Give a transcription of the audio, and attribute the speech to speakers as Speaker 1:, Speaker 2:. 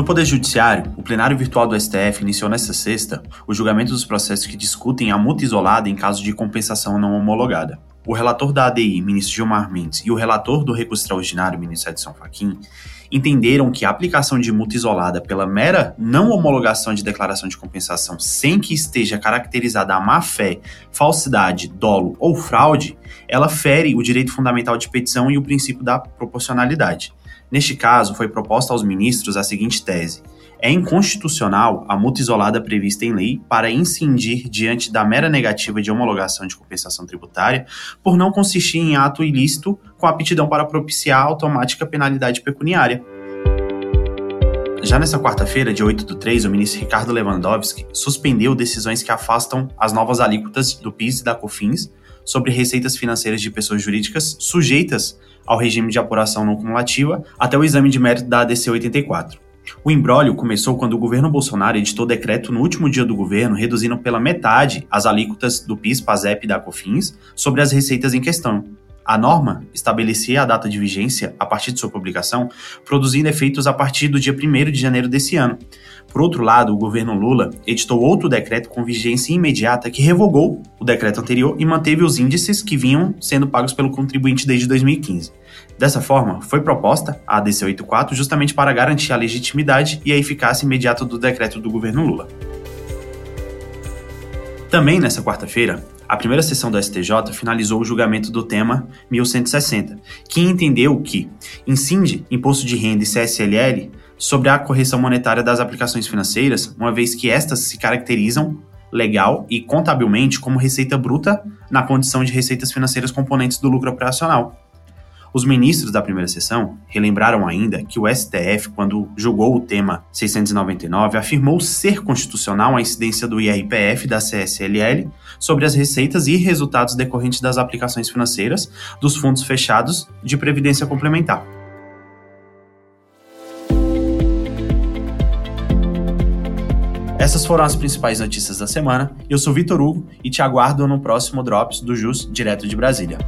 Speaker 1: No Poder Judiciário, o plenário virtual do STF iniciou nesta sexta o julgamento dos processos que discutem a multa isolada em caso de compensação não homologada. O relator da ADI, ministro Gilmar Mendes, e o relator do recurso extraordinário, ministro Edson Fachin, entenderam que a aplicação de multa isolada pela mera não homologação de declaração de compensação sem que esteja caracterizada a má-fé, falsidade, dolo ou fraude, ela fere o direito fundamental de petição e o princípio da proporcionalidade. Neste caso, foi proposta aos ministros a seguinte tese: é inconstitucional a multa isolada prevista em lei para incindir diante da mera negativa de homologação de compensação tributária por não consistir em ato ilícito com aptidão para propiciar automática penalidade pecuniária. Já nesta quarta-feira, dia 8 do 3, o ministro Ricardo Lewandowski suspendeu decisões que afastam as novas alíquotas do PIS e da COFINS sobre receitas financeiras de pessoas jurídicas sujeitas ao regime de apuração não cumulativa até o exame de mérito da ADC 84. O embrólio começou quando o governo Bolsonaro editou decreto no último dia do governo, reduzindo pela metade as alíquotas do PIS, PASEP e da COFINS sobre as receitas em questão. A norma estabelecia a data de vigência a partir de sua publicação, produzindo efeitos a partir do dia 1 de janeiro desse ano. Por outro lado, o governo Lula editou outro decreto com vigência imediata que revogou o decreto anterior e manteve os índices que vinham sendo pagos pelo contribuinte desde 2015. Dessa forma, foi proposta a ADC 84 justamente para garantir a legitimidade e a eficácia imediata do decreto do governo Lula. Também nessa quarta-feira, a primeira sessão do STJ finalizou o julgamento do tema 1160, que entendeu que incide imposto de renda e CSLL sobre a correção monetária das aplicações financeiras, uma vez que estas se caracterizam legal e contabilmente como receita bruta na condição de receitas financeiras componentes do lucro operacional. Os ministros da primeira sessão relembraram ainda que o STF, quando julgou o tema 699, afirmou ser constitucional a incidência do IRPF da CSLL sobre as receitas e resultados decorrentes das aplicações financeiras dos fundos fechados de previdência complementar. Essas foram as principais notícias da semana. Eu sou Vitor Hugo e te aguardo no próximo Drops do JUS direto de Brasília.